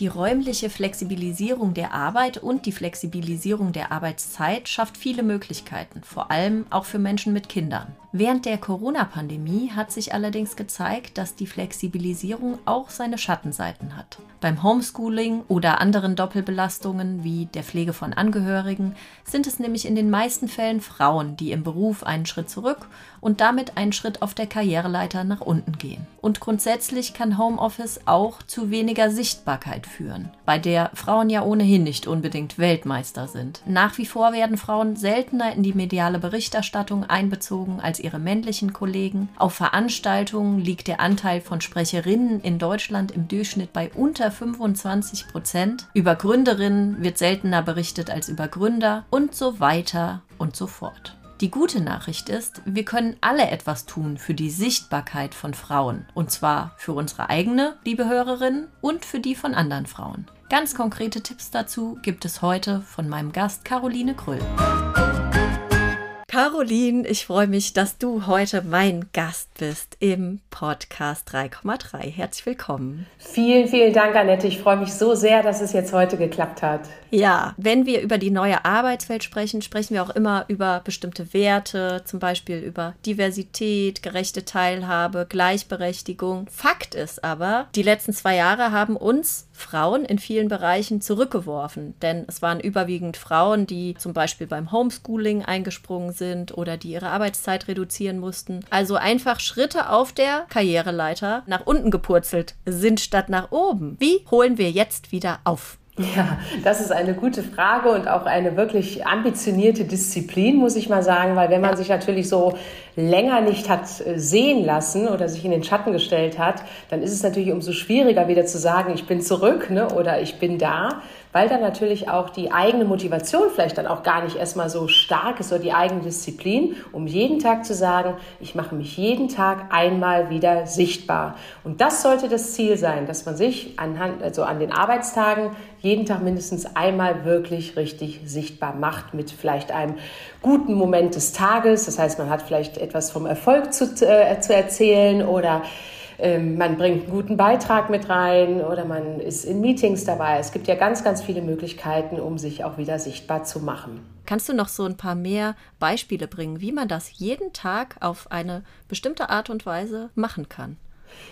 Die räumliche Flexibilisierung der Arbeit und die Flexibilisierung der Arbeitszeit schafft viele Möglichkeiten, vor allem auch für Menschen mit Kindern. Während der Corona-Pandemie hat sich allerdings gezeigt, dass die Flexibilisierung auch seine Schattenseiten hat. Beim Homeschooling oder anderen Doppelbelastungen wie der Pflege von Angehörigen sind es nämlich in den meisten Fällen Frauen, die im Beruf einen Schritt zurück und damit einen Schritt auf der Karriereleiter nach unten gehen. Und grundsätzlich kann Homeoffice auch zu weniger Sichtbarkeit führen, bei der Frauen ja ohnehin nicht unbedingt Weltmeister sind. Nach wie vor werden Frauen seltener in die mediale Berichterstattung einbezogen als ihre männlichen Kollegen. Auf Veranstaltungen liegt der Anteil von Sprecherinnen in Deutschland im Durchschnitt bei unter 25 Prozent. Über Gründerinnen wird seltener berichtet als über Gründer und so weiter und so fort. Die gute Nachricht ist, wir können alle etwas tun für die Sichtbarkeit von Frauen. Und zwar für unsere eigene, liebe Hörerinnen, und für die von anderen Frauen. Ganz konkrete Tipps dazu gibt es heute von meinem Gast Caroline Kröll. Caroline, ich freue mich, dass du heute mein Gast bist im Podcast 3,3. Herzlich willkommen. Vielen, vielen Dank, Annette. Ich freue mich so sehr, dass es jetzt heute geklappt hat. Ja, wenn wir über die neue Arbeitswelt sprechen, sprechen wir auch immer über bestimmte Werte, zum Beispiel über Diversität, gerechte Teilhabe, Gleichberechtigung. Fakt ist aber, die letzten zwei Jahre haben uns Frauen in vielen Bereichen zurückgeworfen, denn es waren überwiegend Frauen, die zum Beispiel beim Homeschooling eingesprungen sind oder die ihre Arbeitszeit reduzieren mussten. Also einfach Schritte auf der Karriereleiter nach unten gepurzelt sind statt nach oben. Wie holen wir jetzt wieder auf? Ja, das ist eine gute Frage und auch eine wirklich ambitionierte Disziplin, muss ich mal sagen, weil wenn man sich natürlich so länger nicht hat äh, sehen lassen oder sich in den Schatten gestellt hat, dann ist es natürlich umso schwieriger wieder zu sagen, ich bin zurück ne, oder ich bin da weil dann natürlich auch die eigene Motivation vielleicht dann auch gar nicht erstmal so stark ist oder die eigene Disziplin, um jeden Tag zu sagen, ich mache mich jeden Tag einmal wieder sichtbar. Und das sollte das Ziel sein, dass man sich anhand, also an den Arbeitstagen jeden Tag mindestens einmal wirklich richtig sichtbar macht mit vielleicht einem guten Moment des Tages. Das heißt, man hat vielleicht etwas vom Erfolg zu, äh, zu erzählen oder ähm, man bringt einen guten Beitrag mit rein oder man ist in Meetings dabei. Es gibt ja ganz, ganz viele Möglichkeiten, um sich auch wieder sichtbar zu machen. Kannst du noch so ein paar mehr Beispiele bringen, wie man das jeden Tag auf eine bestimmte Art und Weise machen kann?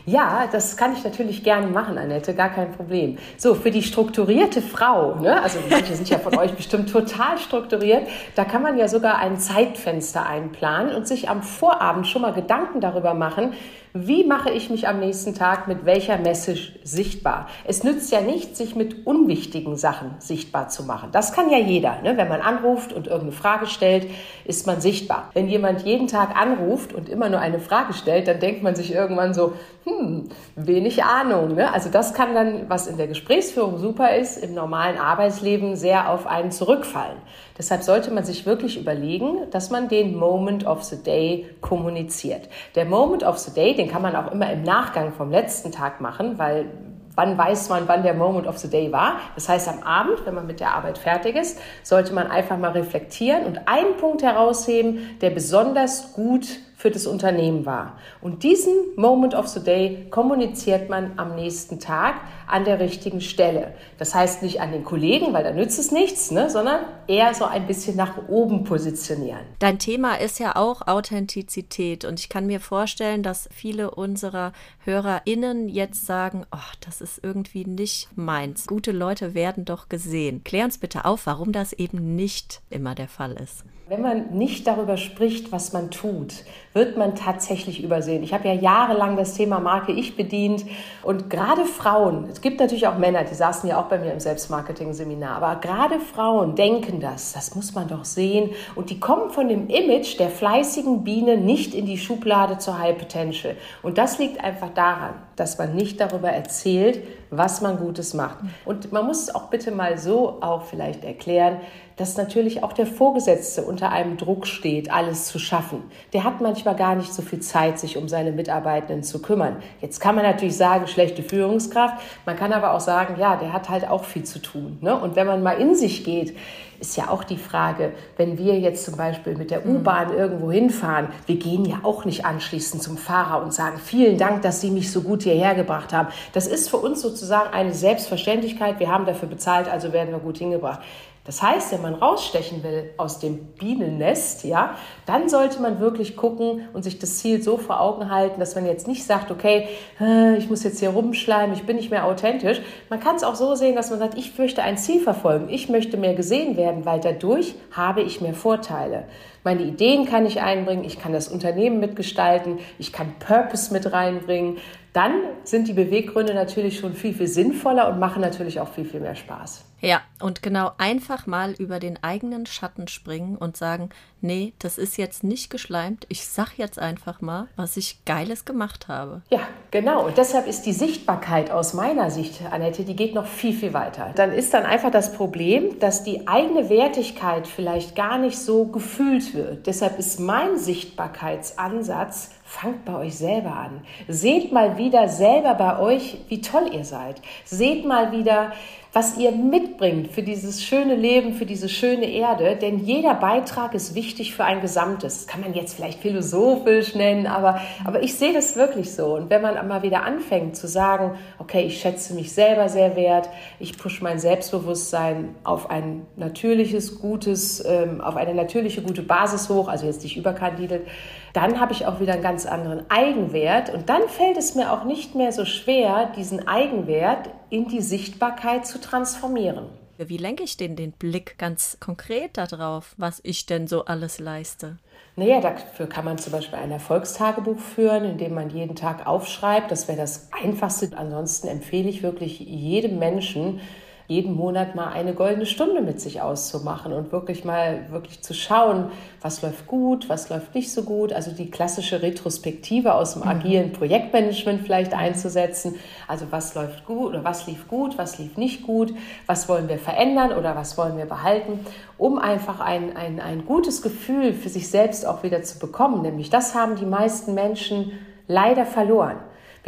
Ja, das kann ich natürlich gerne machen, Annette, gar kein Problem. So, für die strukturierte Frau, ne, also manche sind ja von euch bestimmt total strukturiert, da kann man ja sogar ein Zeitfenster einplanen und sich am Vorabend schon mal Gedanken darüber machen, wie mache ich mich am nächsten Tag mit welcher Message sichtbar? Es nützt ja nicht, sich mit unwichtigen Sachen sichtbar zu machen. Das kann ja jeder. Ne? Wenn man anruft und irgendeine Frage stellt, ist man sichtbar. Wenn jemand jeden Tag anruft und immer nur eine Frage stellt, dann denkt man sich irgendwann so, hm, wenig Ahnung. Ne? Also das kann dann, was in der Gesprächsführung super ist, im normalen Arbeitsleben sehr auf einen zurückfallen. Deshalb sollte man sich wirklich überlegen, dass man den Moment of the Day kommuniziert. Der Moment of the Day, den kann man auch immer im Nachgang vom letzten Tag machen, weil wann weiß man, wann der Moment of the Day war. Das heißt, am Abend, wenn man mit der Arbeit fertig ist, sollte man einfach mal reflektieren und einen Punkt herausheben, der besonders gut für das Unternehmen war. Und diesen Moment of the Day kommuniziert man am nächsten Tag an der richtigen Stelle. Das heißt nicht an den Kollegen, weil da nützt es nichts, ne, sondern eher so ein bisschen nach oben positionieren. Dein Thema ist ja auch Authentizität und ich kann mir vorstellen, dass viele unserer HörerInnen jetzt sagen, oh, das ist irgendwie nicht meins. Gute Leute werden doch gesehen. Klär uns bitte auf, warum das eben nicht immer der Fall ist. Wenn man nicht darüber spricht, was man tut, wird man tatsächlich übersehen. Ich habe ja jahrelang das Thema Marke Ich bedient und gerade Frauen, es gibt natürlich auch Männer, die saßen ja auch bei mir im Selbstmarketing-Seminar, aber gerade Frauen denken das, das muss man doch sehen und die kommen von dem Image der fleißigen Biene nicht in die Schublade zur High Potential. Und das liegt einfach daran, dass man nicht darüber erzählt, was man Gutes macht. Und man muss es auch bitte mal so auch vielleicht erklären, dass natürlich auch der Vorgesetzte unter einem Druck steht, alles zu schaffen. Der hat manchmal gar nicht so viel Zeit, sich um seine Mitarbeitenden zu kümmern. Jetzt kann man natürlich sagen, schlechte Führungskraft. Man kann aber auch sagen, ja, der hat halt auch viel zu tun. Ne? Und wenn man mal in sich geht, ist ja auch die Frage, wenn wir jetzt zum Beispiel mit der U-Bahn irgendwo hinfahren, wir gehen ja auch nicht anschließend zum Fahrer und sagen, vielen Dank, dass Sie mich so gut hierher gebracht haben. Das ist für uns sozusagen eine Selbstverständlichkeit. Wir haben dafür bezahlt, also werden wir gut hingebracht. Das heißt, wenn man rausstechen will aus dem Bienennest, ja, dann sollte man wirklich gucken und sich das Ziel so vor Augen halten, dass man jetzt nicht sagt, okay, äh, ich muss jetzt hier rumschleimen, ich bin nicht mehr authentisch. Man kann es auch so sehen, dass man sagt, ich möchte ein Ziel verfolgen, ich möchte mehr gesehen werden, weil dadurch habe ich mehr Vorteile. Meine Ideen kann ich einbringen, ich kann das Unternehmen mitgestalten, ich kann Purpose mit reinbringen. Dann sind die Beweggründe natürlich schon viel, viel sinnvoller und machen natürlich auch viel, viel mehr Spaß. Ja, und genau einfach mal über den eigenen Schatten springen und sagen, nee, das ist jetzt nicht geschleimt. Ich sag jetzt einfach mal, was ich Geiles gemacht habe. Ja, genau. Und deshalb ist die Sichtbarkeit aus meiner Sicht, Annette, die geht noch viel, viel weiter. Dann ist dann einfach das Problem, dass die eigene Wertigkeit vielleicht gar nicht so gefühlt wird. Deshalb ist mein Sichtbarkeitsansatz, fangt bei euch selber an. Seht mal wieder selber bei euch, wie toll ihr seid. Seht mal wieder, was ihr mitbringt für dieses schöne Leben, für diese schöne Erde. Denn jeder Beitrag ist wichtig für ein Gesamtes. Das kann man jetzt vielleicht philosophisch nennen, aber, aber ich sehe das wirklich so. Und wenn man mal wieder anfängt zu sagen, okay, ich schätze mich selber sehr wert, ich pushe mein Selbstbewusstsein auf ein natürliches, gutes, ähm, auf eine natürliche, gute Basis hoch, also jetzt nicht überkandidelt, dann habe ich auch wieder einen ganz anderen Eigenwert und dann fällt es mir auch nicht mehr so schwer, diesen Eigenwert in die Sichtbarkeit zu transformieren. Wie lenke ich denn den Blick ganz konkret darauf, was ich denn so alles leiste? Naja, dafür kann man zum Beispiel ein Erfolgstagebuch führen, in dem man jeden Tag aufschreibt. Das wäre das Einfachste. Ansonsten empfehle ich wirklich jedem Menschen, jeden Monat mal eine goldene Stunde mit sich auszumachen und wirklich mal wirklich zu schauen, was läuft gut, was läuft nicht so gut. Also die klassische Retrospektive aus dem mhm. agilen Projektmanagement vielleicht einzusetzen. Also was läuft gut oder was lief gut, was lief nicht gut, was wollen wir verändern oder was wollen wir behalten, um einfach ein, ein, ein gutes Gefühl für sich selbst auch wieder zu bekommen. Nämlich das haben die meisten Menschen leider verloren.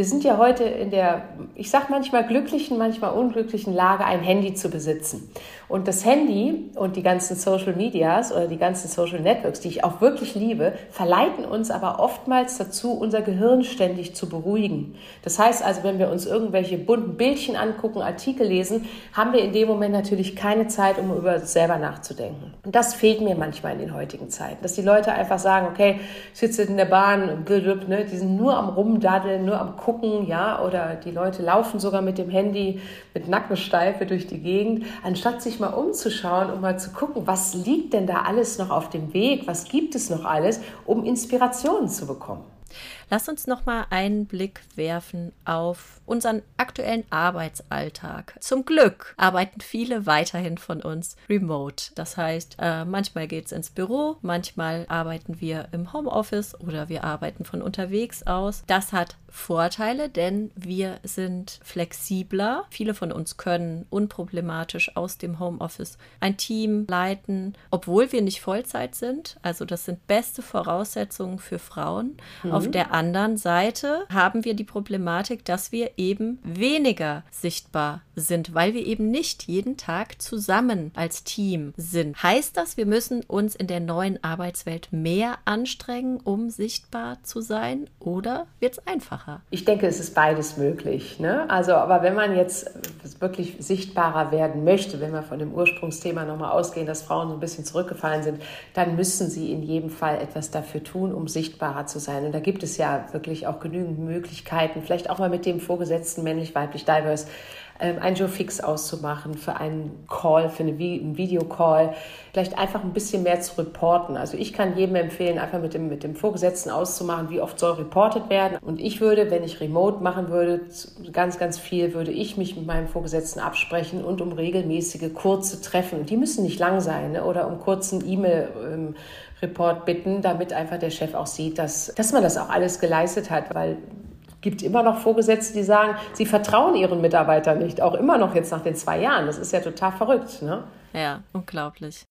Wir sind ja heute in der, ich sage manchmal glücklichen, manchmal unglücklichen Lage, ein Handy zu besitzen. Und das Handy und die ganzen Social Medias oder die ganzen Social Networks, die ich auch wirklich liebe, verleiten uns aber oftmals dazu, unser Gehirn ständig zu beruhigen. Das heißt also, wenn wir uns irgendwelche bunten Bildchen angucken, Artikel lesen, haben wir in dem Moment natürlich keine Zeit, um über uns selber nachzudenken. Und das fehlt mir manchmal in den heutigen Zeiten, dass die Leute einfach sagen, okay, ich sitze in der Bahn, ne, die sind nur am Rumdaddeln, nur am Gucken, ja, oder die Leute laufen sogar mit dem Handy mit Nackensteife durch die Gegend, anstatt sich mal umzuschauen und mal zu gucken, was liegt denn da alles noch auf dem Weg, was gibt es noch alles, um Inspirationen zu bekommen. Lass uns noch mal einen Blick werfen auf unseren aktuellen Arbeitsalltag. Zum Glück arbeiten viele weiterhin von uns remote. Das heißt, äh, manchmal geht es ins Büro, manchmal arbeiten wir im Homeoffice oder wir arbeiten von unterwegs aus. Das hat Vorteile, denn wir sind flexibler. Viele von uns können unproblematisch aus dem Homeoffice ein Team leiten, obwohl wir nicht Vollzeit sind. Also das sind beste Voraussetzungen für Frauen. Mhm. Auf der anderen Seite haben wir die Problematik, dass wir eben weniger sichtbar sind, weil wir eben nicht jeden Tag zusammen als Team sind. Heißt das, wir müssen uns in der neuen Arbeitswelt mehr anstrengen, um sichtbar zu sein oder wird es einfacher? Ich denke, es ist beides möglich. Ne? Also, aber wenn man jetzt wirklich sichtbarer werden möchte, wenn wir von dem Ursprungsthema nochmal ausgehen, dass Frauen so ein bisschen zurückgefallen sind, dann müssen sie in jedem Fall etwas dafür tun, um sichtbarer zu sein. Und da gibt es ja wirklich auch genügend Möglichkeiten, vielleicht auch mal mit dem Vorgesetzten männlich, weiblich, diverse, ähm, ein Joe Fix auszumachen für einen Call, für eine, einen Videocall, vielleicht einfach ein bisschen mehr zu reporten. Also ich kann jedem empfehlen, einfach mit dem, mit dem Vorgesetzten auszumachen, wie oft soll reportet werden. Und ich würde, wenn ich remote machen würde, ganz, ganz viel, würde ich mich mit meinem Vorgesetzten absprechen und um regelmäßige kurze Treffen. Die müssen nicht lang sein ne? oder um kurzen E-Mail. Ähm, Report bitten, damit einfach der Chef auch sieht, dass, dass man das auch alles geleistet hat, weil gibt immer noch Vorgesetzte, die sagen, sie vertrauen ihren Mitarbeitern nicht, auch immer noch jetzt nach den zwei Jahren. Das ist ja total verrückt. Ne? Ja, unglaublich.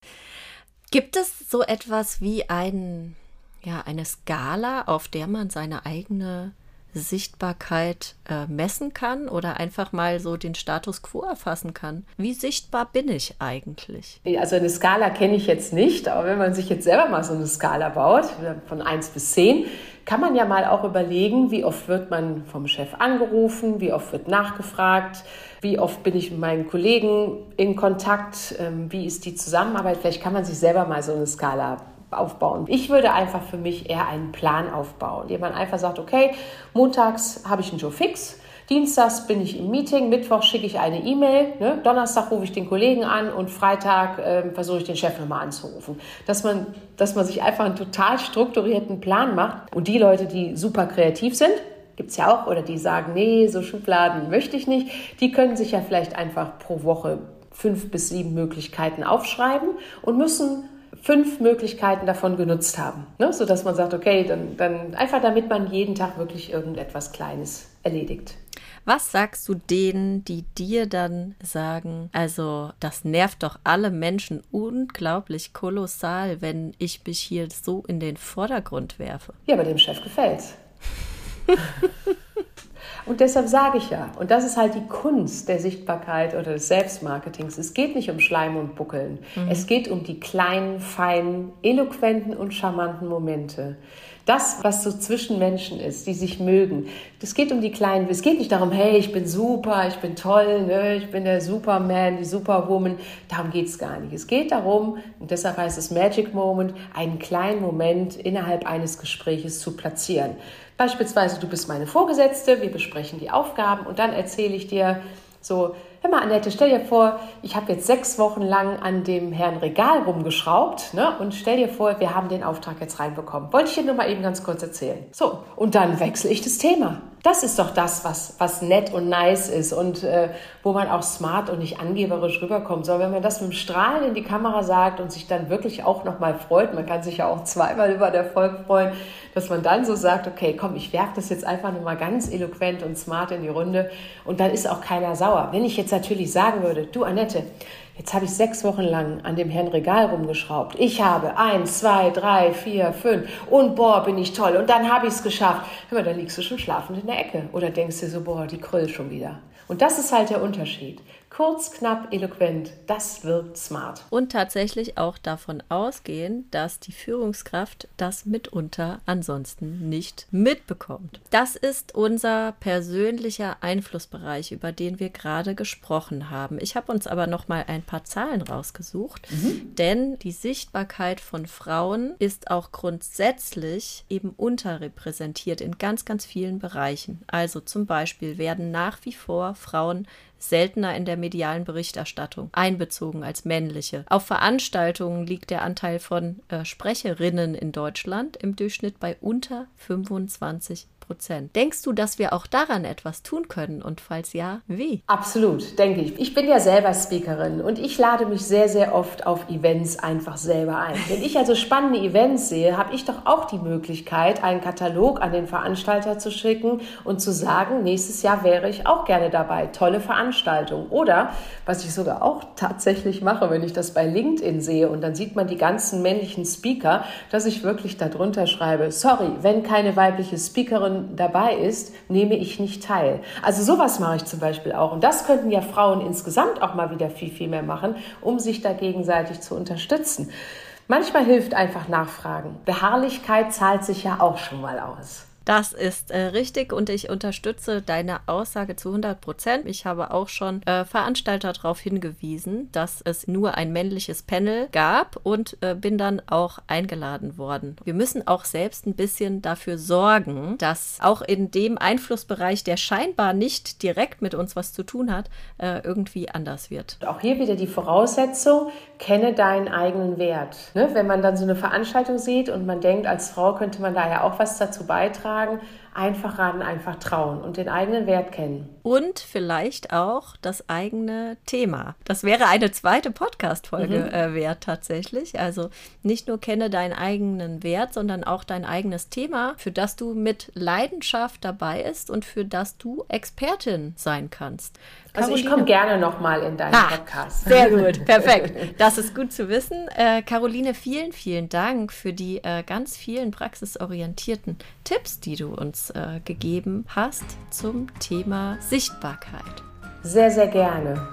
Gibt es so etwas wie ein, ja, eine Skala, auf der man seine eigene Sichtbarkeit äh, messen kann oder einfach mal so den Status quo erfassen kann. Wie sichtbar bin ich eigentlich? Also eine Skala kenne ich jetzt nicht, aber wenn man sich jetzt selber mal so eine Skala baut, von 1 bis 10, kann man ja mal auch überlegen, wie oft wird man vom Chef angerufen, wie oft wird nachgefragt, wie oft bin ich mit meinen Kollegen in Kontakt, ähm, wie ist die Zusammenarbeit. Vielleicht kann man sich selber mal so eine Skala aufbauen. Ich würde einfach für mich eher einen Plan aufbauen, indem man einfach sagt, okay, montags habe ich einen Joe fix, Dienstags bin ich im Meeting, Mittwoch schicke ich eine E-Mail, ne? Donnerstag rufe ich den Kollegen an und Freitag äh, versuche ich den Chef nochmal anzurufen. Dass man, dass man sich einfach einen total strukturierten Plan macht und die Leute, die super kreativ sind, gibt es ja auch, oder die sagen, nee, so Schubladen möchte ich nicht, die können sich ja vielleicht einfach pro Woche fünf bis sieben Möglichkeiten aufschreiben und müssen fünf Möglichkeiten davon genutzt haben. Ne? Sodass man sagt, okay, dann, dann einfach damit man jeden Tag wirklich irgendetwas Kleines erledigt. Was sagst du denen, die dir dann sagen, also das nervt doch alle Menschen unglaublich kolossal, wenn ich mich hier so in den Vordergrund werfe? Ja, aber dem Chef gefällt's. Und deshalb sage ich ja, und das ist halt die Kunst der Sichtbarkeit oder des Selbstmarketings. Es geht nicht um Schleim und Buckeln. Mhm. Es geht um die kleinen, feinen, eloquenten und charmanten Momente. Das, was so zwischen Menschen ist, die sich mögen. Es geht um die kleinen, es geht nicht darum, hey, ich bin super, ich bin toll, ne, ich bin der Superman, die Superwoman. Darum geht es gar nicht. Es geht darum, und deshalb heißt es Magic Moment, einen kleinen Moment innerhalb eines Gespräches zu platzieren. Beispielsweise, du bist meine Vorgesetzte, wir besprechen die Aufgaben und dann erzähle ich dir so, hör mal, Annette, stell dir vor, ich habe jetzt sechs Wochen lang an dem Herrn Regal rumgeschraubt ne? und stell dir vor, wir haben den Auftrag jetzt reinbekommen. Wollte ich dir nur mal eben ganz kurz erzählen. So, und dann wechsle ich das Thema. Das ist doch das, was, was nett und nice ist und äh, wo man auch smart und nicht angeberisch rüberkommt. Sondern wenn man das mit dem Strahlen in die Kamera sagt und sich dann wirklich auch nochmal freut, man kann sich ja auch zweimal über den Erfolg freuen, dass man dann so sagt, okay, komm, ich werfe das jetzt einfach nochmal ganz eloquent und smart in die Runde und dann ist auch keiner sauer. Wenn ich jetzt natürlich sagen würde, du Annette, Jetzt habe ich sechs Wochen lang an dem Herrn Regal rumgeschraubt. Ich habe eins, zwei, drei, vier, fünf und boah, bin ich toll. Und dann habe ich es geschafft. Hör mal, da liegst du schon schlafend in der Ecke. Oder denkst dir so, boah, die Kröll schon wieder. Und das ist halt der Unterschied. Kurz, knapp, eloquent, das wirkt smart. Und tatsächlich auch davon ausgehen, dass die Führungskraft das mitunter ansonsten nicht mitbekommt. Das ist unser persönlicher Einflussbereich, über den wir gerade gesprochen haben. Ich habe uns aber noch mal ein paar Zahlen rausgesucht, mhm. denn die Sichtbarkeit von Frauen ist auch grundsätzlich eben unterrepräsentiert in ganz, ganz vielen Bereichen. Also zum Beispiel werden nach wie vor Frauen seltener in der medialen Berichterstattung einbezogen als männliche. Auf Veranstaltungen liegt der Anteil von äh, Sprecherinnen in Deutschland im Durchschnitt bei unter 25 Prozent. Denkst du, dass wir auch daran etwas tun können? Und falls ja, wie? Absolut, denke ich. Ich bin ja selber Speakerin und ich lade mich sehr, sehr oft auf Events einfach selber ein. Wenn ich also spannende Events sehe, habe ich doch auch die Möglichkeit, einen Katalog an den Veranstalter zu schicken und zu sagen, nächstes Jahr wäre ich auch gerne dabei. Tolle Veranstaltung. Oder, was ich sogar auch tatsächlich mache, wenn ich das bei LinkedIn sehe und dann sieht man die ganzen männlichen Speaker, dass ich wirklich darunter schreibe, sorry, wenn keine weibliche Speakerin dabei ist, nehme ich nicht teil. Also sowas mache ich zum Beispiel auch. Und das könnten ja Frauen insgesamt auch mal wieder viel, viel mehr machen, um sich da gegenseitig zu unterstützen. Manchmal hilft einfach Nachfragen. Beharrlichkeit zahlt sich ja auch schon mal aus. Das ist äh, richtig und ich unterstütze deine Aussage zu 100 Prozent. Ich habe auch schon äh, Veranstalter darauf hingewiesen, dass es nur ein männliches Panel gab und äh, bin dann auch eingeladen worden. Wir müssen auch selbst ein bisschen dafür sorgen, dass auch in dem Einflussbereich, der scheinbar nicht direkt mit uns was zu tun hat, äh, irgendwie anders wird. Auch hier wieder die Voraussetzung, kenne deinen eigenen Wert. Ne? Wenn man dann so eine Veranstaltung sieht und man denkt, als Frau könnte man da ja auch was dazu beitragen, sagen, einfach ran, einfach trauen und den eigenen Wert kennen. Und vielleicht auch das eigene Thema. Das wäre eine zweite Podcast-Folge mhm. äh, wert tatsächlich. Also nicht nur kenne deinen eigenen Wert, sondern auch dein eigenes Thema, für das du mit Leidenschaft dabei ist und für das du Expertin sein kannst. Also Caroline. ich komme gerne nochmal in deinen ah, Podcast. Sehr gut, perfekt. Das ist gut zu wissen. Äh, Caroline, vielen, vielen Dank für die äh, ganz vielen praxisorientierten Tipps, die du uns Inputs äh, gegeben hast zum Thema Sichtbarkeit. Sehr, sehr gerne.